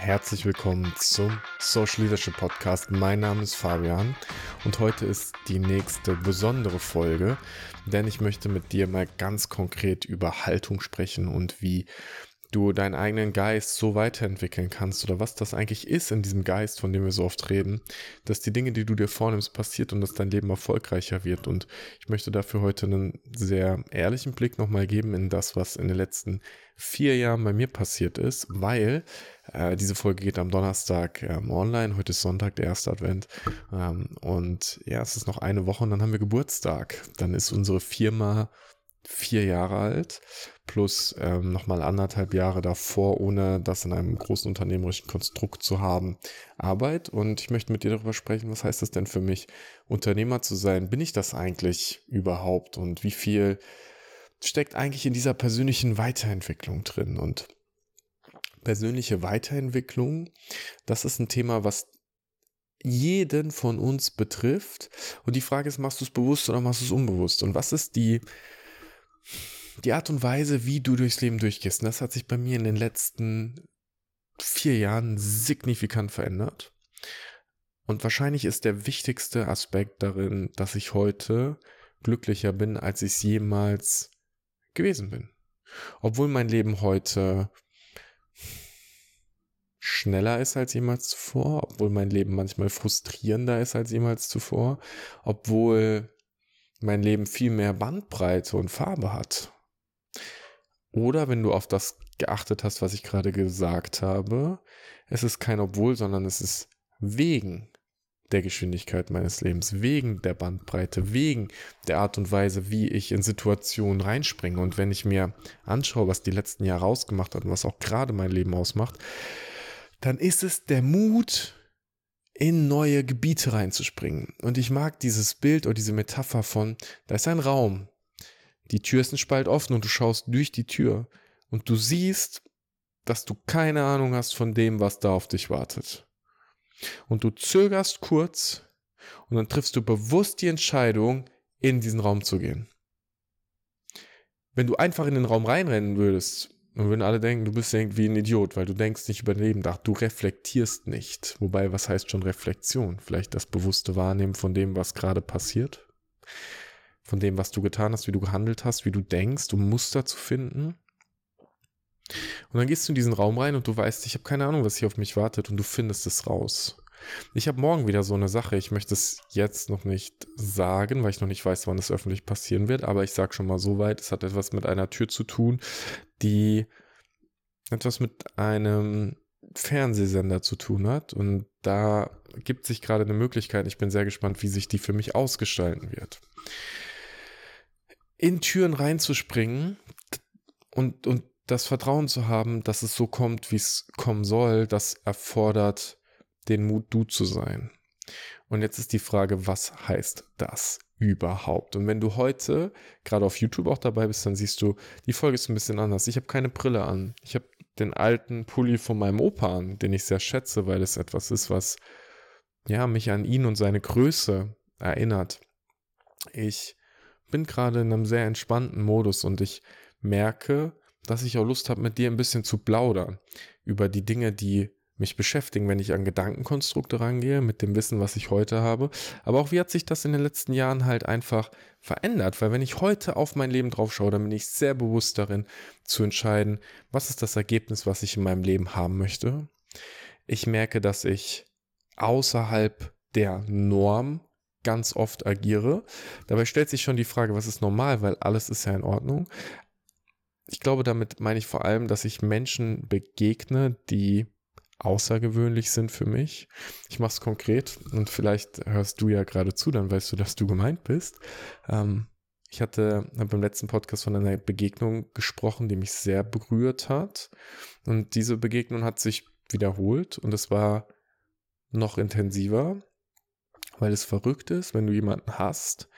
Herzlich willkommen zum Social Leadership Podcast. Mein Name ist Fabian und heute ist die nächste besondere Folge, denn ich möchte mit dir mal ganz konkret über Haltung sprechen und wie du deinen eigenen Geist so weiterentwickeln kannst oder was das eigentlich ist in diesem Geist, von dem wir so oft reden, dass die Dinge, die du dir vornimmst, passiert und dass dein Leben erfolgreicher wird. Und ich möchte dafür heute einen sehr ehrlichen Blick nochmal geben in das, was in den letzten vier Jahren bei mir passiert ist, weil äh, diese Folge geht am Donnerstag ähm, online. Heute ist Sonntag, der erste Advent. Ähm, und ja, es ist noch eine Woche und dann haben wir Geburtstag. Dann ist unsere Firma vier Jahre alt, plus ähm, nochmal anderthalb Jahre davor, ohne das in einem großen unternehmerischen Konstrukt zu haben, Arbeit. Und ich möchte mit dir darüber sprechen, was heißt das denn für mich, Unternehmer zu sein? Bin ich das eigentlich überhaupt? Und wie viel steckt eigentlich in dieser persönlichen Weiterentwicklung drin? Und persönliche Weiterentwicklung, das ist ein Thema, was jeden von uns betrifft. Und die Frage ist, machst du es bewusst oder machst du es unbewusst? Und was ist die die Art und Weise, wie du durchs Leben durchgehst, das hat sich bei mir in den letzten vier Jahren signifikant verändert. Und wahrscheinlich ist der wichtigste Aspekt darin, dass ich heute glücklicher bin, als ich es jemals gewesen bin. Obwohl mein Leben heute schneller ist als jemals zuvor, obwohl mein Leben manchmal frustrierender ist als jemals zuvor, obwohl mein Leben viel mehr Bandbreite und Farbe hat. Oder wenn du auf das geachtet hast, was ich gerade gesagt habe, es ist kein obwohl, sondern es ist wegen der Geschwindigkeit meines Lebens, wegen der Bandbreite, wegen der Art und Weise, wie ich in Situationen reinspringe. Und wenn ich mir anschaue, was die letzten Jahre ausgemacht hat und was auch gerade mein Leben ausmacht, dann ist es der Mut, in neue Gebiete reinzuspringen. Und ich mag dieses Bild oder diese Metapher von, da ist ein Raum, die Tür ist ein Spalt offen und du schaust durch die Tür und du siehst, dass du keine Ahnung hast von dem, was da auf dich wartet. Und du zögerst kurz und dann triffst du bewusst die Entscheidung, in diesen Raum zu gehen. Wenn du einfach in den Raum reinrennen würdest, dann würden alle denken, du bist irgendwie ein Idiot, weil du denkst nicht über dein Leben nach, du reflektierst nicht. Wobei, was heißt schon Reflexion? Vielleicht das bewusste Wahrnehmen von dem, was gerade passiert? von dem, was du getan hast, wie du gehandelt hast, wie du denkst, um Muster zu finden. Und dann gehst du in diesen Raum rein und du weißt, ich habe keine Ahnung, was hier auf mich wartet und du findest es raus. Ich habe morgen wieder so eine Sache. Ich möchte es jetzt noch nicht sagen, weil ich noch nicht weiß, wann es öffentlich passieren wird. Aber ich sage schon mal so weit, es hat etwas mit einer Tür zu tun, die etwas mit einem Fernsehsender zu tun hat. Und da gibt sich gerade eine Möglichkeit. Ich bin sehr gespannt, wie sich die für mich ausgestalten wird in Türen reinzuspringen und, und das Vertrauen zu haben, dass es so kommt, wie es kommen soll, das erfordert den Mut, du zu sein. Und jetzt ist die Frage, was heißt das überhaupt? Und wenn du heute gerade auf YouTube auch dabei bist, dann siehst du, die Folge ist ein bisschen anders. Ich habe keine Brille an. Ich habe den alten Pulli von meinem Opa an, den ich sehr schätze, weil es etwas ist, was ja mich an ihn und seine Größe erinnert. Ich bin gerade in einem sehr entspannten Modus und ich merke, dass ich auch Lust habe, mit dir ein bisschen zu plaudern über die Dinge, die mich beschäftigen, wenn ich an Gedankenkonstrukte rangehe, mit dem Wissen, was ich heute habe. Aber auch wie hat sich das in den letzten Jahren halt einfach verändert? Weil wenn ich heute auf mein Leben drauf schaue, dann bin ich sehr bewusst darin zu entscheiden, was ist das Ergebnis, was ich in meinem Leben haben möchte. Ich merke, dass ich außerhalb der Norm ganz oft agiere. Dabei stellt sich schon die Frage, was ist normal, weil alles ist ja in Ordnung. Ich glaube, damit meine ich vor allem, dass ich Menschen begegne, die außergewöhnlich sind für mich. Ich mache es konkret und vielleicht hörst du ja gerade zu, dann weißt du, dass du gemeint bist. Ähm, ich hatte beim letzten Podcast von einer Begegnung gesprochen, die mich sehr berührt hat. Und diese Begegnung hat sich wiederholt und es war noch intensiver weil es verrückt ist, wenn du jemanden hast,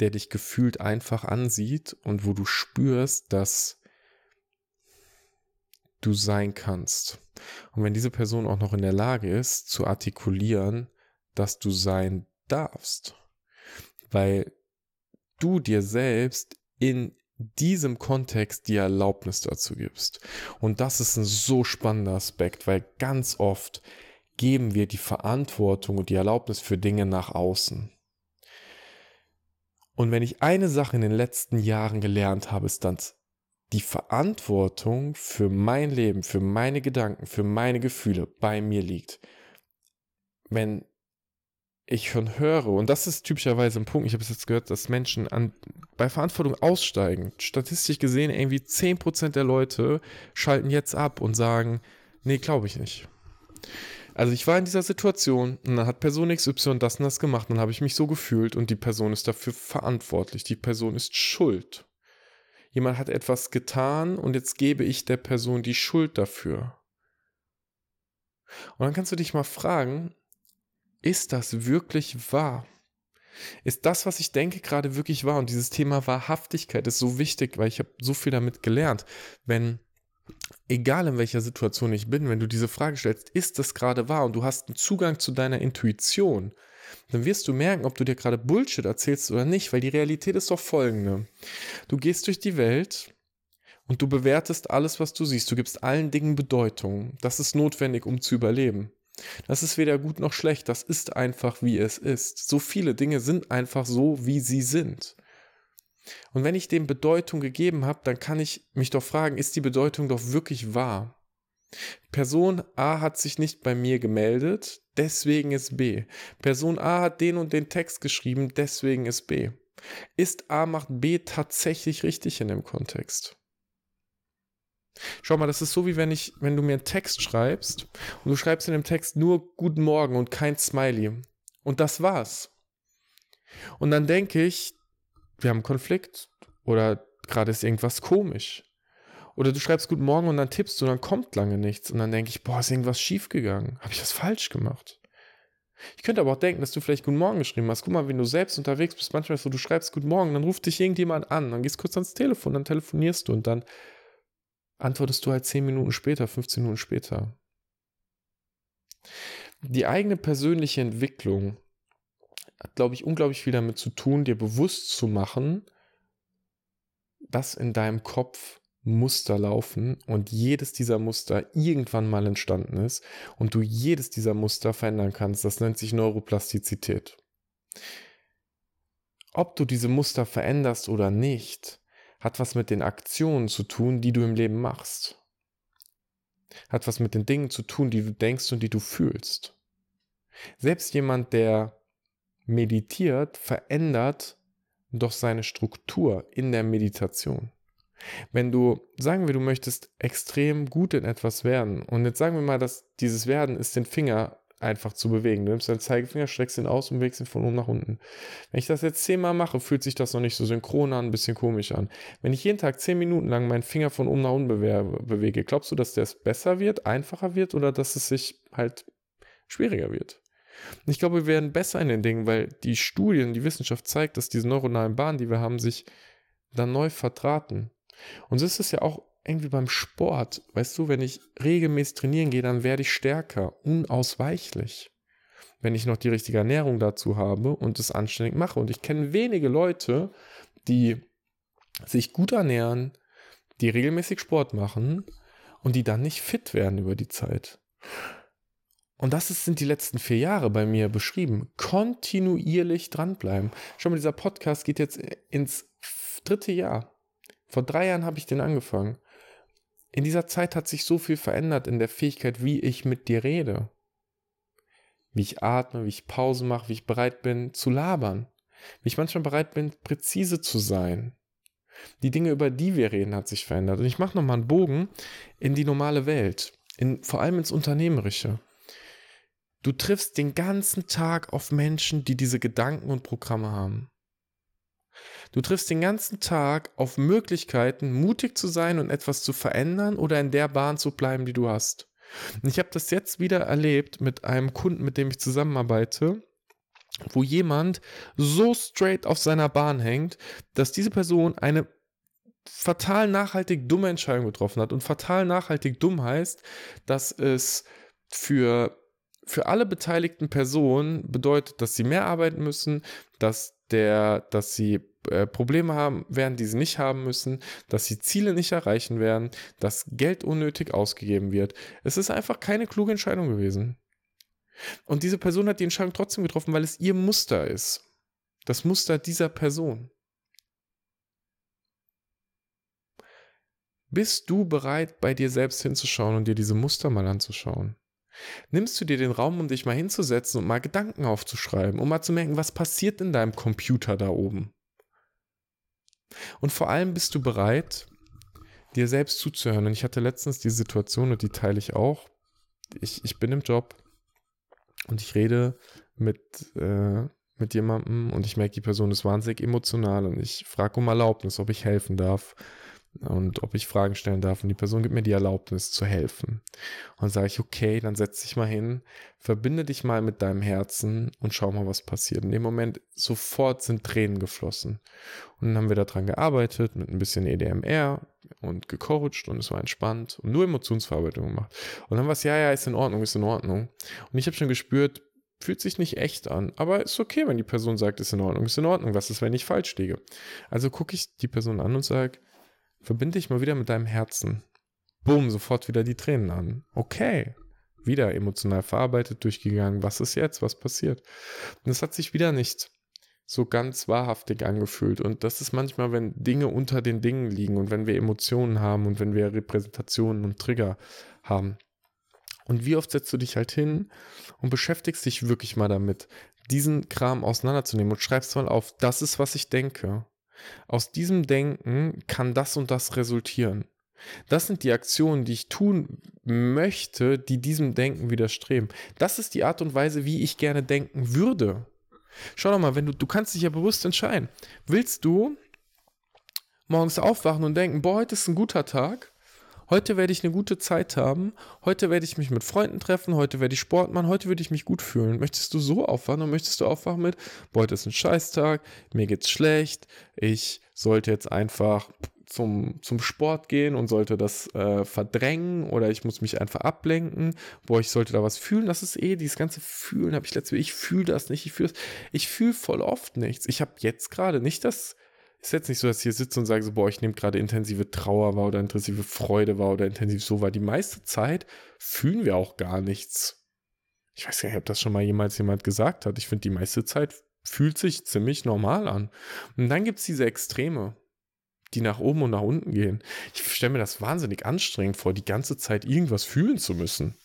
der dich gefühlt einfach ansieht und wo du spürst, dass du sein kannst. Und wenn diese Person auch noch in der Lage ist, zu artikulieren, dass du sein darfst, weil du dir selbst in diesem Kontext die Erlaubnis dazu gibst. Und das ist ein so spannender Aspekt, weil ganz oft geben wir die Verantwortung und die Erlaubnis für Dinge nach außen. Und wenn ich eine Sache in den letzten Jahren gelernt habe, ist das, die Verantwortung für mein Leben, für meine Gedanken, für meine Gefühle bei mir liegt. Wenn ich schon höre, und das ist typischerweise ein Punkt, ich habe es jetzt gehört, dass Menschen an, bei Verantwortung aussteigen. Statistisch gesehen, irgendwie 10% der Leute schalten jetzt ab und sagen, nee, glaube ich nicht. Also ich war in dieser Situation und dann hat Person XY das und das gemacht, und dann habe ich mich so gefühlt und die Person ist dafür verantwortlich, die Person ist schuld. Jemand hat etwas getan und jetzt gebe ich der Person die Schuld dafür. Und dann kannst du dich mal fragen, ist das wirklich wahr? Ist das, was ich denke, gerade wirklich wahr? Und dieses Thema Wahrhaftigkeit ist so wichtig, weil ich habe so viel damit gelernt. Wenn egal in welcher Situation ich bin, wenn du diese Frage stellst, ist das gerade wahr und du hast einen Zugang zu deiner Intuition, dann wirst du merken, ob du dir gerade Bullshit erzählst oder nicht, weil die Realität ist doch folgende. Du gehst durch die Welt und du bewertest alles, was du siehst. Du gibst allen Dingen Bedeutung. Das ist notwendig, um zu überleben. Das ist weder gut noch schlecht, das ist einfach, wie es ist. So viele Dinge sind einfach so, wie sie sind. Und wenn ich dem Bedeutung gegeben habe, dann kann ich mich doch fragen, ist die Bedeutung doch wirklich wahr? Person A hat sich nicht bei mir gemeldet, deswegen ist B. Person A hat den und den Text geschrieben, deswegen ist B. Ist A macht B tatsächlich richtig in dem Kontext? Schau mal, das ist so wie wenn ich, wenn du mir einen Text schreibst und du schreibst in dem Text nur Guten Morgen und kein Smiley. Und das war's. Und dann denke ich, wir haben einen Konflikt oder gerade ist irgendwas komisch. Oder du schreibst Guten Morgen und dann tippst du dann kommt lange nichts. Und dann denke ich, boah, ist irgendwas schiefgegangen? Habe ich was falsch gemacht? Ich könnte aber auch denken, dass du vielleicht Guten Morgen geschrieben hast. Guck mal, wenn du selbst unterwegs bist, manchmal so, du schreibst Guten Morgen, dann ruft dich irgendjemand an, dann gehst kurz ans Telefon, dann telefonierst du und dann antwortest du halt 10 Minuten später, 15 Minuten später. Die eigene persönliche Entwicklung hat, glaube ich, unglaublich viel damit zu tun, dir bewusst zu machen, dass in deinem Kopf Muster laufen und jedes dieser Muster irgendwann mal entstanden ist und du jedes dieser Muster verändern kannst. Das nennt sich Neuroplastizität. Ob du diese Muster veränderst oder nicht, hat was mit den Aktionen zu tun, die du im Leben machst. Hat was mit den Dingen zu tun, die du denkst und die du fühlst. Selbst jemand, der meditiert, verändert doch seine Struktur in der Meditation. Wenn du, sagen wir, du möchtest extrem gut in etwas werden und jetzt sagen wir mal, dass dieses Werden ist, den Finger einfach zu bewegen. Du nimmst deinen Zeigefinger, streckst ihn aus und bewegst ihn von oben nach unten. Wenn ich das jetzt zehnmal mache, fühlt sich das noch nicht so synchron an, ein bisschen komisch an. Wenn ich jeden Tag zehn Minuten lang meinen Finger von oben nach unten bewege, glaubst du, dass der es besser wird, einfacher wird oder dass es sich halt schwieriger wird? Ich glaube, wir werden besser in den Dingen, weil die Studien, die Wissenschaft zeigt, dass diese neuronalen Bahnen, die wir haben, sich dann neu verdrahten. Und so ist es ja auch irgendwie beim Sport. Weißt du, wenn ich regelmäßig trainieren gehe, dann werde ich stärker, unausweichlich. Wenn ich noch die richtige Ernährung dazu habe und es anständig mache. Und ich kenne wenige Leute, die sich gut ernähren, die regelmäßig Sport machen und die dann nicht fit werden über die Zeit. Und das ist, sind die letzten vier Jahre bei mir beschrieben. Kontinuierlich dranbleiben. Schau mal, dieser Podcast geht jetzt ins dritte Jahr. Vor drei Jahren habe ich den angefangen. In dieser Zeit hat sich so viel verändert in der Fähigkeit, wie ich mit dir rede. Wie ich atme, wie ich Pause mache, wie ich bereit bin zu labern. Wie ich manchmal bereit bin, präzise zu sein. Die Dinge, über die wir reden, hat sich verändert. Und ich mache nochmal einen Bogen in die normale Welt. In, vor allem ins Unternehmerische. Du triffst den ganzen Tag auf Menschen, die diese Gedanken und Programme haben. Du triffst den ganzen Tag auf Möglichkeiten, mutig zu sein und etwas zu verändern oder in der Bahn zu bleiben, die du hast. Und ich habe das jetzt wieder erlebt mit einem Kunden, mit dem ich zusammenarbeite, wo jemand so straight auf seiner Bahn hängt, dass diese Person eine fatal nachhaltig dumme Entscheidung getroffen hat. Und fatal nachhaltig dumm heißt, dass es für für alle beteiligten Personen bedeutet, dass sie mehr arbeiten müssen, dass der, dass sie äh, Probleme haben werden, die sie nicht haben müssen, dass sie Ziele nicht erreichen werden, dass Geld unnötig ausgegeben wird. Es ist einfach keine kluge Entscheidung gewesen. Und diese Person hat die Entscheidung trotzdem getroffen, weil es ihr Muster ist. Das Muster dieser Person. Bist du bereit, bei dir selbst hinzuschauen und dir diese Muster mal anzuschauen? Nimmst du dir den Raum, um dich mal hinzusetzen und mal Gedanken aufzuschreiben, um mal zu merken, was passiert in deinem Computer da oben? Und vor allem bist du bereit, dir selbst zuzuhören. Und ich hatte letztens die Situation, und die teile ich auch. Ich, ich bin im Job und ich rede mit, äh, mit jemandem und ich merke, die Person ist wahnsinnig emotional und ich frage um Erlaubnis, ob ich helfen darf und ob ich Fragen stellen darf. Und die Person gibt mir die Erlaubnis zu helfen. Und sage ich, okay, dann setz dich mal hin, verbinde dich mal mit deinem Herzen und schau mal, was passiert. In dem Moment sofort sind Tränen geflossen. Und dann haben wir daran gearbeitet mit ein bisschen EDMR und gecoacht und es war entspannt und nur Emotionsverarbeitung gemacht. Und dann war es, ja, ja, ist in Ordnung, ist in Ordnung. Und ich habe schon gespürt, fühlt sich nicht echt an, aber ist okay, wenn die Person sagt, ist in Ordnung, ist in Ordnung. Was ist, wenn ich falsch liege? Also gucke ich die Person an und sage, Verbinde dich mal wieder mit deinem Herzen. Boom, sofort wieder die Tränen an. Okay. Wieder emotional verarbeitet, durchgegangen. Was ist jetzt? Was passiert? Und es hat sich wieder nicht so ganz wahrhaftig angefühlt. Und das ist manchmal, wenn Dinge unter den Dingen liegen und wenn wir Emotionen haben und wenn wir Repräsentationen und Trigger haben. Und wie oft setzt du dich halt hin und beschäftigst dich wirklich mal damit, diesen Kram auseinanderzunehmen und schreibst mal auf, das ist, was ich denke. Aus diesem Denken kann das und das resultieren. Das sind die Aktionen, die ich tun möchte, die diesem Denken widerstreben. Das ist die Art und Weise, wie ich gerne denken würde. Schau doch mal, wenn du, du kannst dich ja bewusst entscheiden. Willst du morgens aufwachen und denken, boah, heute ist ein guter Tag? Heute werde ich eine gute Zeit haben. Heute werde ich mich mit Freunden treffen. Heute werde ich Sport machen. Heute würde ich mich gut fühlen. Möchtest du so aufwachen oder möchtest du aufwachen mit, boah, heute ist ein Scheißtag. Mir geht's schlecht. Ich sollte jetzt einfach zum, zum Sport gehen und sollte das äh, verdrängen oder ich muss mich einfach ablenken. Boah, ich sollte da was fühlen. Das ist eh dieses ganze Fühlen, habe ich letzte Ich fühle das nicht. Ich fühle ich fühle voll oft nichts. Ich habe jetzt gerade nicht das ist jetzt nicht so, dass ich hier sitze und sage so, boah, ich nehme gerade intensive Trauer wahr oder intensive Freude wahr oder intensiv so war. Die meiste Zeit fühlen wir auch gar nichts. Ich weiß gar nicht, ob das schon mal jemals jemand gesagt hat. Ich finde, die meiste Zeit fühlt sich ziemlich normal an. Und dann gibt es diese Extreme, die nach oben und nach unten gehen. Ich stelle mir das wahnsinnig anstrengend vor, die ganze Zeit irgendwas fühlen zu müssen.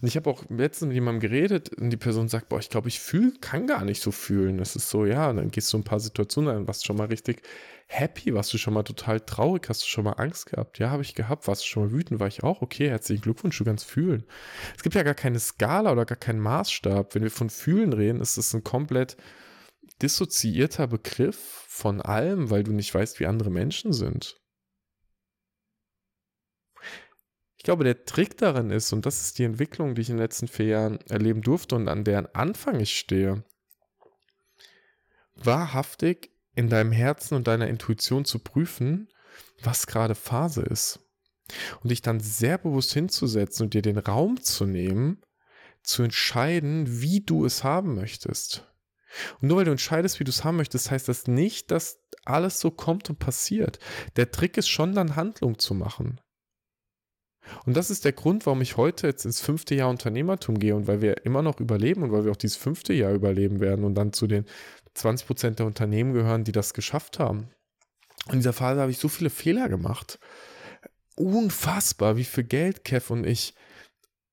Und ich habe auch letztens mit jemandem geredet und die Person sagt, boah, ich glaube, ich fühle, kann gar nicht so fühlen. Es ist so, ja, und dann gehst du ein paar Situationen an, warst schon mal richtig happy, warst du schon mal total traurig, hast du schon mal Angst gehabt? Ja, habe ich gehabt. Warst du schon mal wütend? War ich auch? Okay, herzlichen Glückwunsch, du kannst fühlen. Es gibt ja gar keine Skala oder gar keinen Maßstab. Wenn wir von fühlen reden, ist es ein komplett dissoziierter Begriff von allem, weil du nicht weißt, wie andere Menschen sind. Ich glaube, der Trick darin ist, und das ist die Entwicklung, die ich in den letzten vier Jahren erleben durfte und an deren Anfang ich stehe, wahrhaftig in deinem Herzen und deiner Intuition zu prüfen, was gerade Phase ist. Und dich dann sehr bewusst hinzusetzen und dir den Raum zu nehmen, zu entscheiden, wie du es haben möchtest. Und nur weil du entscheidest, wie du es haben möchtest, heißt das nicht, dass alles so kommt und passiert. Der Trick ist schon dann Handlung zu machen. Und das ist der Grund, warum ich heute jetzt ins fünfte Jahr Unternehmertum gehe und weil wir immer noch überleben und weil wir auch dieses fünfte Jahr überleben werden und dann zu den 20 Prozent der Unternehmen gehören, die das geschafft haben. In dieser Phase habe ich so viele Fehler gemacht. Unfassbar, wie viel Geld Kev und ich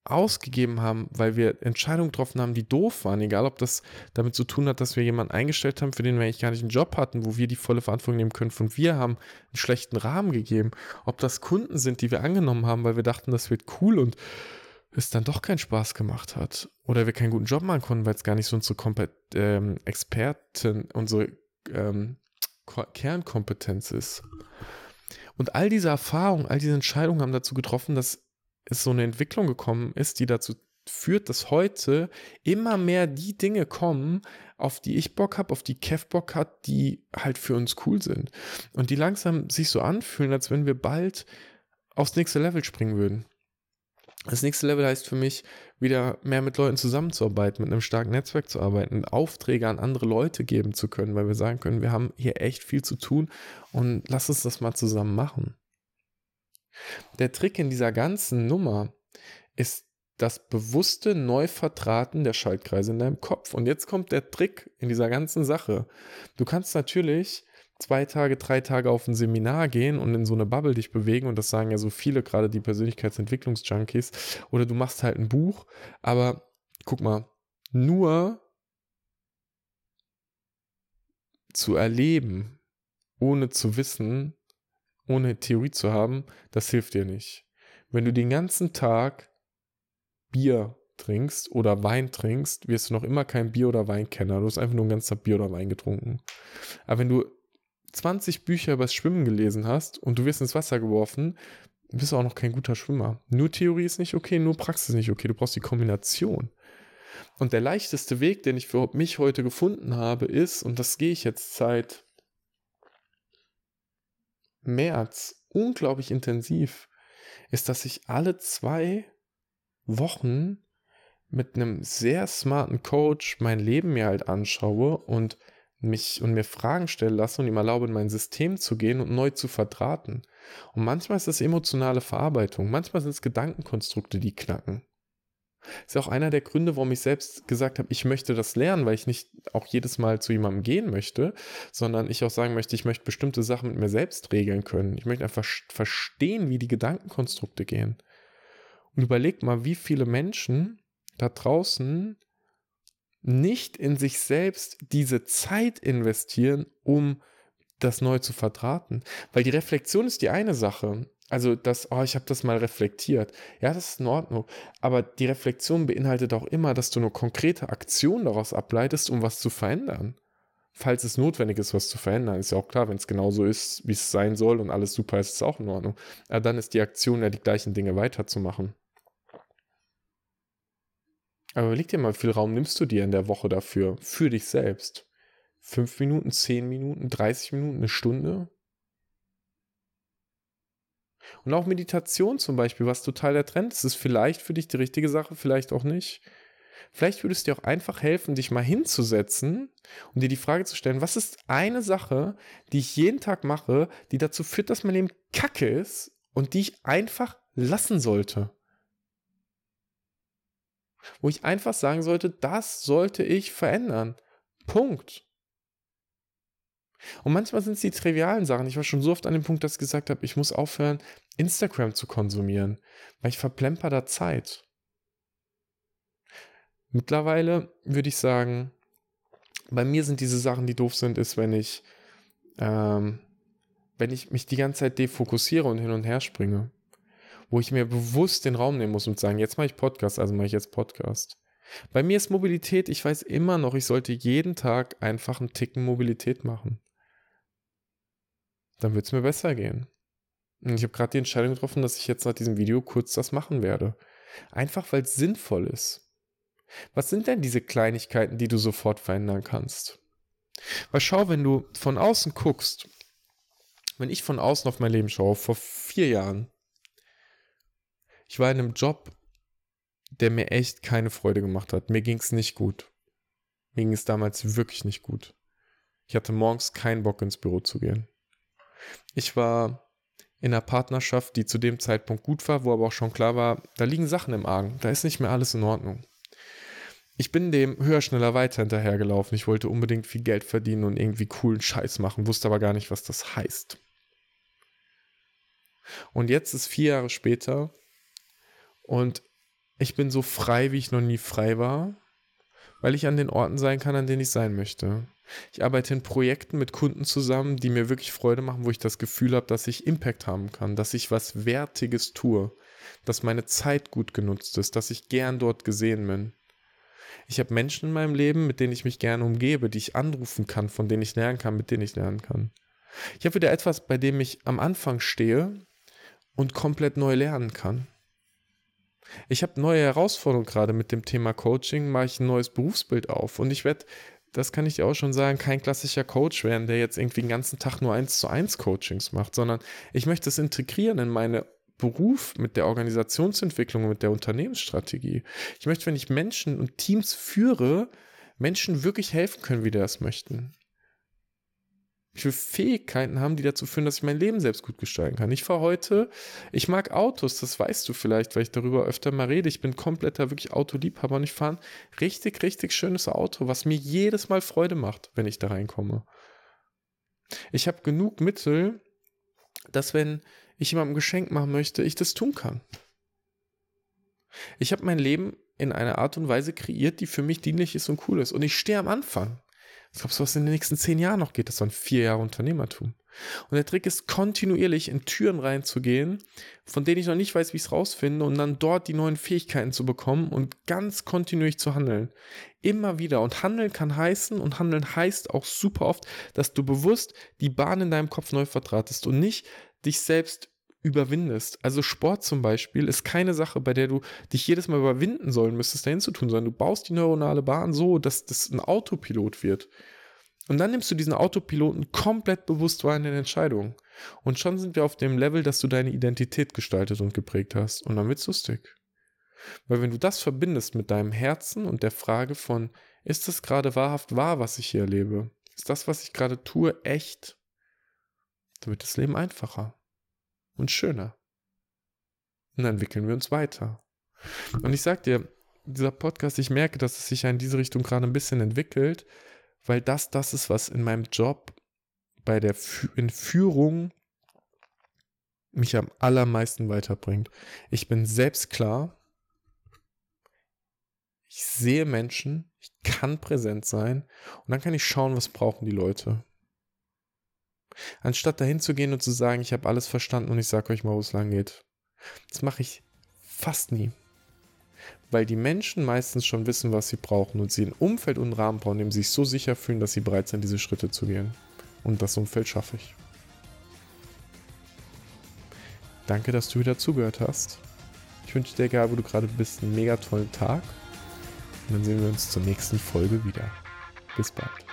ausgegeben haben, weil wir Entscheidungen getroffen haben, die doof waren. Egal, ob das damit zu tun hat, dass wir jemanden eingestellt haben, für den wir eigentlich gar nicht einen Job hatten, wo wir die volle Verantwortung nehmen können. Und wir haben einen schlechten Rahmen gegeben. Ob das Kunden sind, die wir angenommen haben, weil wir dachten, das wird cool und es dann doch keinen Spaß gemacht hat. Oder wir keinen guten Job machen konnten, weil es gar nicht so unsere Kompet ähm, Experten, unsere ähm, Kernkompetenz ist. Und all diese Erfahrungen, all diese Entscheidungen haben dazu getroffen, dass es so eine Entwicklung gekommen ist, die dazu führt, dass heute immer mehr die Dinge kommen, auf die ich Bock habe, auf die Kev Bock hat, die halt für uns cool sind. Und die langsam sich so anfühlen, als wenn wir bald aufs nächste Level springen würden. Das nächste Level heißt für mich, wieder mehr mit Leuten zusammenzuarbeiten, mit einem starken Netzwerk zu arbeiten, Aufträge an andere Leute geben zu können, weil wir sagen können, wir haben hier echt viel zu tun und lass uns das mal zusammen machen. Der Trick in dieser ganzen Nummer ist das bewusste Neuvertraten der Schaltkreise in deinem Kopf. Und jetzt kommt der Trick in dieser ganzen Sache. Du kannst natürlich zwei Tage, drei Tage auf ein Seminar gehen und in so eine Bubble dich bewegen. Und das sagen ja so viele, gerade die Persönlichkeitsentwicklungsjunkies. Oder du machst halt ein Buch. Aber guck mal, nur zu erleben, ohne zu wissen, ohne Theorie zu haben, das hilft dir nicht. Wenn du den ganzen Tag Bier trinkst oder Wein trinkst, wirst du noch immer kein Bier- oder Weinkenner. Du hast einfach nur ein ganzer Bier oder Wein getrunken. Aber wenn du 20 Bücher über das Schwimmen gelesen hast und du wirst ins Wasser geworfen, bist du auch noch kein guter Schwimmer. Nur Theorie ist nicht okay, nur Praxis ist nicht okay. Du brauchst die Kombination. Und der leichteste Weg, den ich für mich heute gefunden habe, ist, und das gehe ich jetzt seit März unglaublich intensiv, ist, dass ich alle zwei Wochen mit einem sehr smarten Coach mein Leben mir halt anschaue und mich und mir Fragen stellen lasse und ihm erlaube, in mein System zu gehen und neu zu verdrahten. Und manchmal ist das emotionale Verarbeitung, manchmal sind es Gedankenkonstrukte, die knacken. Ist auch einer der Gründe, warum ich selbst gesagt habe, ich möchte das lernen, weil ich nicht auch jedes Mal zu jemandem gehen möchte, sondern ich auch sagen möchte, ich möchte bestimmte Sachen mit mir selbst regeln können. Ich möchte einfach verstehen, wie die Gedankenkonstrukte gehen. Und überleg mal, wie viele Menschen da draußen nicht in sich selbst diese Zeit investieren, um das neu zu verdrahten. Weil die Reflexion ist die eine Sache. Also das, oh, ich habe das mal reflektiert. Ja, das ist in Ordnung. Aber die Reflexion beinhaltet auch immer, dass du eine konkrete Aktion daraus ableitest, um was zu verändern. Falls es notwendig ist, was zu verändern, ist ja auch klar, wenn es genauso ist, wie es sein soll und alles super ist, ist es auch in Ordnung. Aber dann ist die Aktion ja die gleichen Dinge weiterzumachen. Aber überleg dir mal, wie viel Raum nimmst du dir in der Woche dafür, für dich selbst? Fünf Minuten, zehn Minuten, 30 Minuten, eine Stunde? Und auch Meditation zum Beispiel, was total der Trend ist, ist vielleicht für dich die richtige Sache, vielleicht auch nicht. Vielleicht würde es dir auch einfach helfen, dich mal hinzusetzen und dir die Frage zu stellen, was ist eine Sache, die ich jeden Tag mache, die dazu führt, dass mein Leben kacke ist und die ich einfach lassen sollte wo ich einfach sagen sollte, das sollte ich verändern. Punkt. Und manchmal sind es die trivialen Sachen. Ich war schon so oft an dem Punkt, dass ich gesagt habe, ich muss aufhören, Instagram zu konsumieren, weil ich verplemper da Zeit. Mittlerweile würde ich sagen, bei mir sind diese Sachen, die doof sind, ist, wenn ich, ähm, wenn ich mich die ganze Zeit defokussiere und hin und her springe wo ich mir bewusst den Raum nehmen muss und sagen, jetzt mache ich Podcast, also mache ich jetzt Podcast. Bei mir ist Mobilität, ich weiß immer noch, ich sollte jeden Tag einfach einen Ticken Mobilität machen. Dann wird es mir besser gehen. Und ich habe gerade die Entscheidung getroffen, dass ich jetzt nach diesem Video kurz das machen werde. Einfach weil es sinnvoll ist. Was sind denn diese Kleinigkeiten, die du sofort verändern kannst? Weil schau, wenn du von außen guckst, wenn ich von außen auf mein Leben schaue, vor vier Jahren, ich war in einem Job, der mir echt keine Freude gemacht hat. Mir ging es nicht gut. Mir ging es damals wirklich nicht gut. Ich hatte morgens keinen Bock ins Büro zu gehen. Ich war in einer Partnerschaft, die zu dem Zeitpunkt gut war, wo aber auch schon klar war, da liegen Sachen im Argen, da ist nicht mehr alles in Ordnung. Ich bin dem höher, schneller, weiter hinterhergelaufen. Ich wollte unbedingt viel Geld verdienen und irgendwie coolen Scheiß machen, wusste aber gar nicht, was das heißt. Und jetzt ist vier Jahre später und ich bin so frei, wie ich noch nie frei war, weil ich an den Orten sein kann, an denen ich sein möchte. Ich arbeite in Projekten mit Kunden zusammen, die mir wirklich Freude machen, wo ich das Gefühl habe, dass ich Impact haben kann, dass ich was Wertiges tue, dass meine Zeit gut genutzt ist, dass ich gern dort gesehen bin. Ich habe Menschen in meinem Leben, mit denen ich mich gerne umgebe, die ich anrufen kann, von denen ich lernen kann, mit denen ich lernen kann. Ich habe wieder etwas, bei dem ich am Anfang stehe und komplett neu lernen kann. Ich habe neue Herausforderungen gerade mit dem Thema Coaching, mache ich ein neues Berufsbild auf und ich werde, das kann ich dir auch schon sagen, kein klassischer Coach werden, der jetzt irgendwie den ganzen Tag nur eins zu eins Coachings macht, sondern ich möchte es integrieren in meine Beruf, mit der Organisationsentwicklung, mit der Unternehmensstrategie. Ich möchte, wenn ich Menschen und Teams führe, Menschen wirklich helfen können, wie die das möchten. Ich will Fähigkeiten haben, die dazu führen, dass ich mein Leben selbst gut gestalten kann. Ich fahre heute, ich mag Autos, das weißt du vielleicht, weil ich darüber öfter mal rede. Ich bin kompletter wirklich Autoliebhaber und ich fahre ein richtig, richtig schönes Auto, was mir jedes Mal Freude macht, wenn ich da reinkomme. Ich habe genug Mittel, dass wenn ich jemandem ein Geschenk machen möchte, ich das tun kann. Ich habe mein Leben in einer Art und Weise kreiert, die für mich dienlich ist und cool ist. Und ich stehe am Anfang. Ich glaube, was in den nächsten zehn Jahren noch geht, das waren vier Jahre Unternehmertum. Und der Trick ist, kontinuierlich in Türen reinzugehen, von denen ich noch nicht weiß, wie ich es rausfinde, und dann dort die neuen Fähigkeiten zu bekommen und ganz kontinuierlich zu handeln. Immer wieder. Und handeln kann heißen, und handeln heißt auch super oft, dass du bewusst die Bahn in deinem Kopf neu vertratest und nicht dich selbst überwindest. Also Sport zum Beispiel ist keine Sache, bei der du dich jedes Mal überwinden sollen müsstest, dahin zu tun, sondern du baust die neuronale Bahn so, dass das ein Autopilot wird. Und dann nimmst du diesen Autopiloten komplett bewusst wahr in den Entscheidungen. Und schon sind wir auf dem Level, dass du deine Identität gestaltet und geprägt hast. Und dann wird's lustig. Weil wenn du das verbindest mit deinem Herzen und der Frage von, ist das gerade wahrhaft wahr, was ich hier erlebe? Ist das, was ich gerade tue, echt? Dann wird das Leben einfacher und schöner. Und dann entwickeln wir uns weiter. Und ich sag dir, dieser Podcast, ich merke, dass es sich ja in diese Richtung gerade ein bisschen entwickelt, weil das das ist, was in meinem Job bei der in Führung mich am allermeisten weiterbringt. Ich bin selbst klar. Ich sehe Menschen, ich kann präsent sein und dann kann ich schauen, was brauchen die Leute. Anstatt dahin zu gehen und zu sagen, ich habe alles verstanden und ich sage euch mal, wo es lang geht. Das mache ich fast nie. Weil die Menschen meistens schon wissen, was sie brauchen und sie ein Umfeld und einen Rahmen bauen, in dem sie sich so sicher fühlen, dass sie bereit sind, diese Schritte zu gehen. Und das Umfeld schaffe ich. Danke, dass du wieder zugehört hast. Ich wünsche dir, egal wo du gerade bist, einen mega tollen Tag. Und dann sehen wir uns zur nächsten Folge wieder. Bis bald.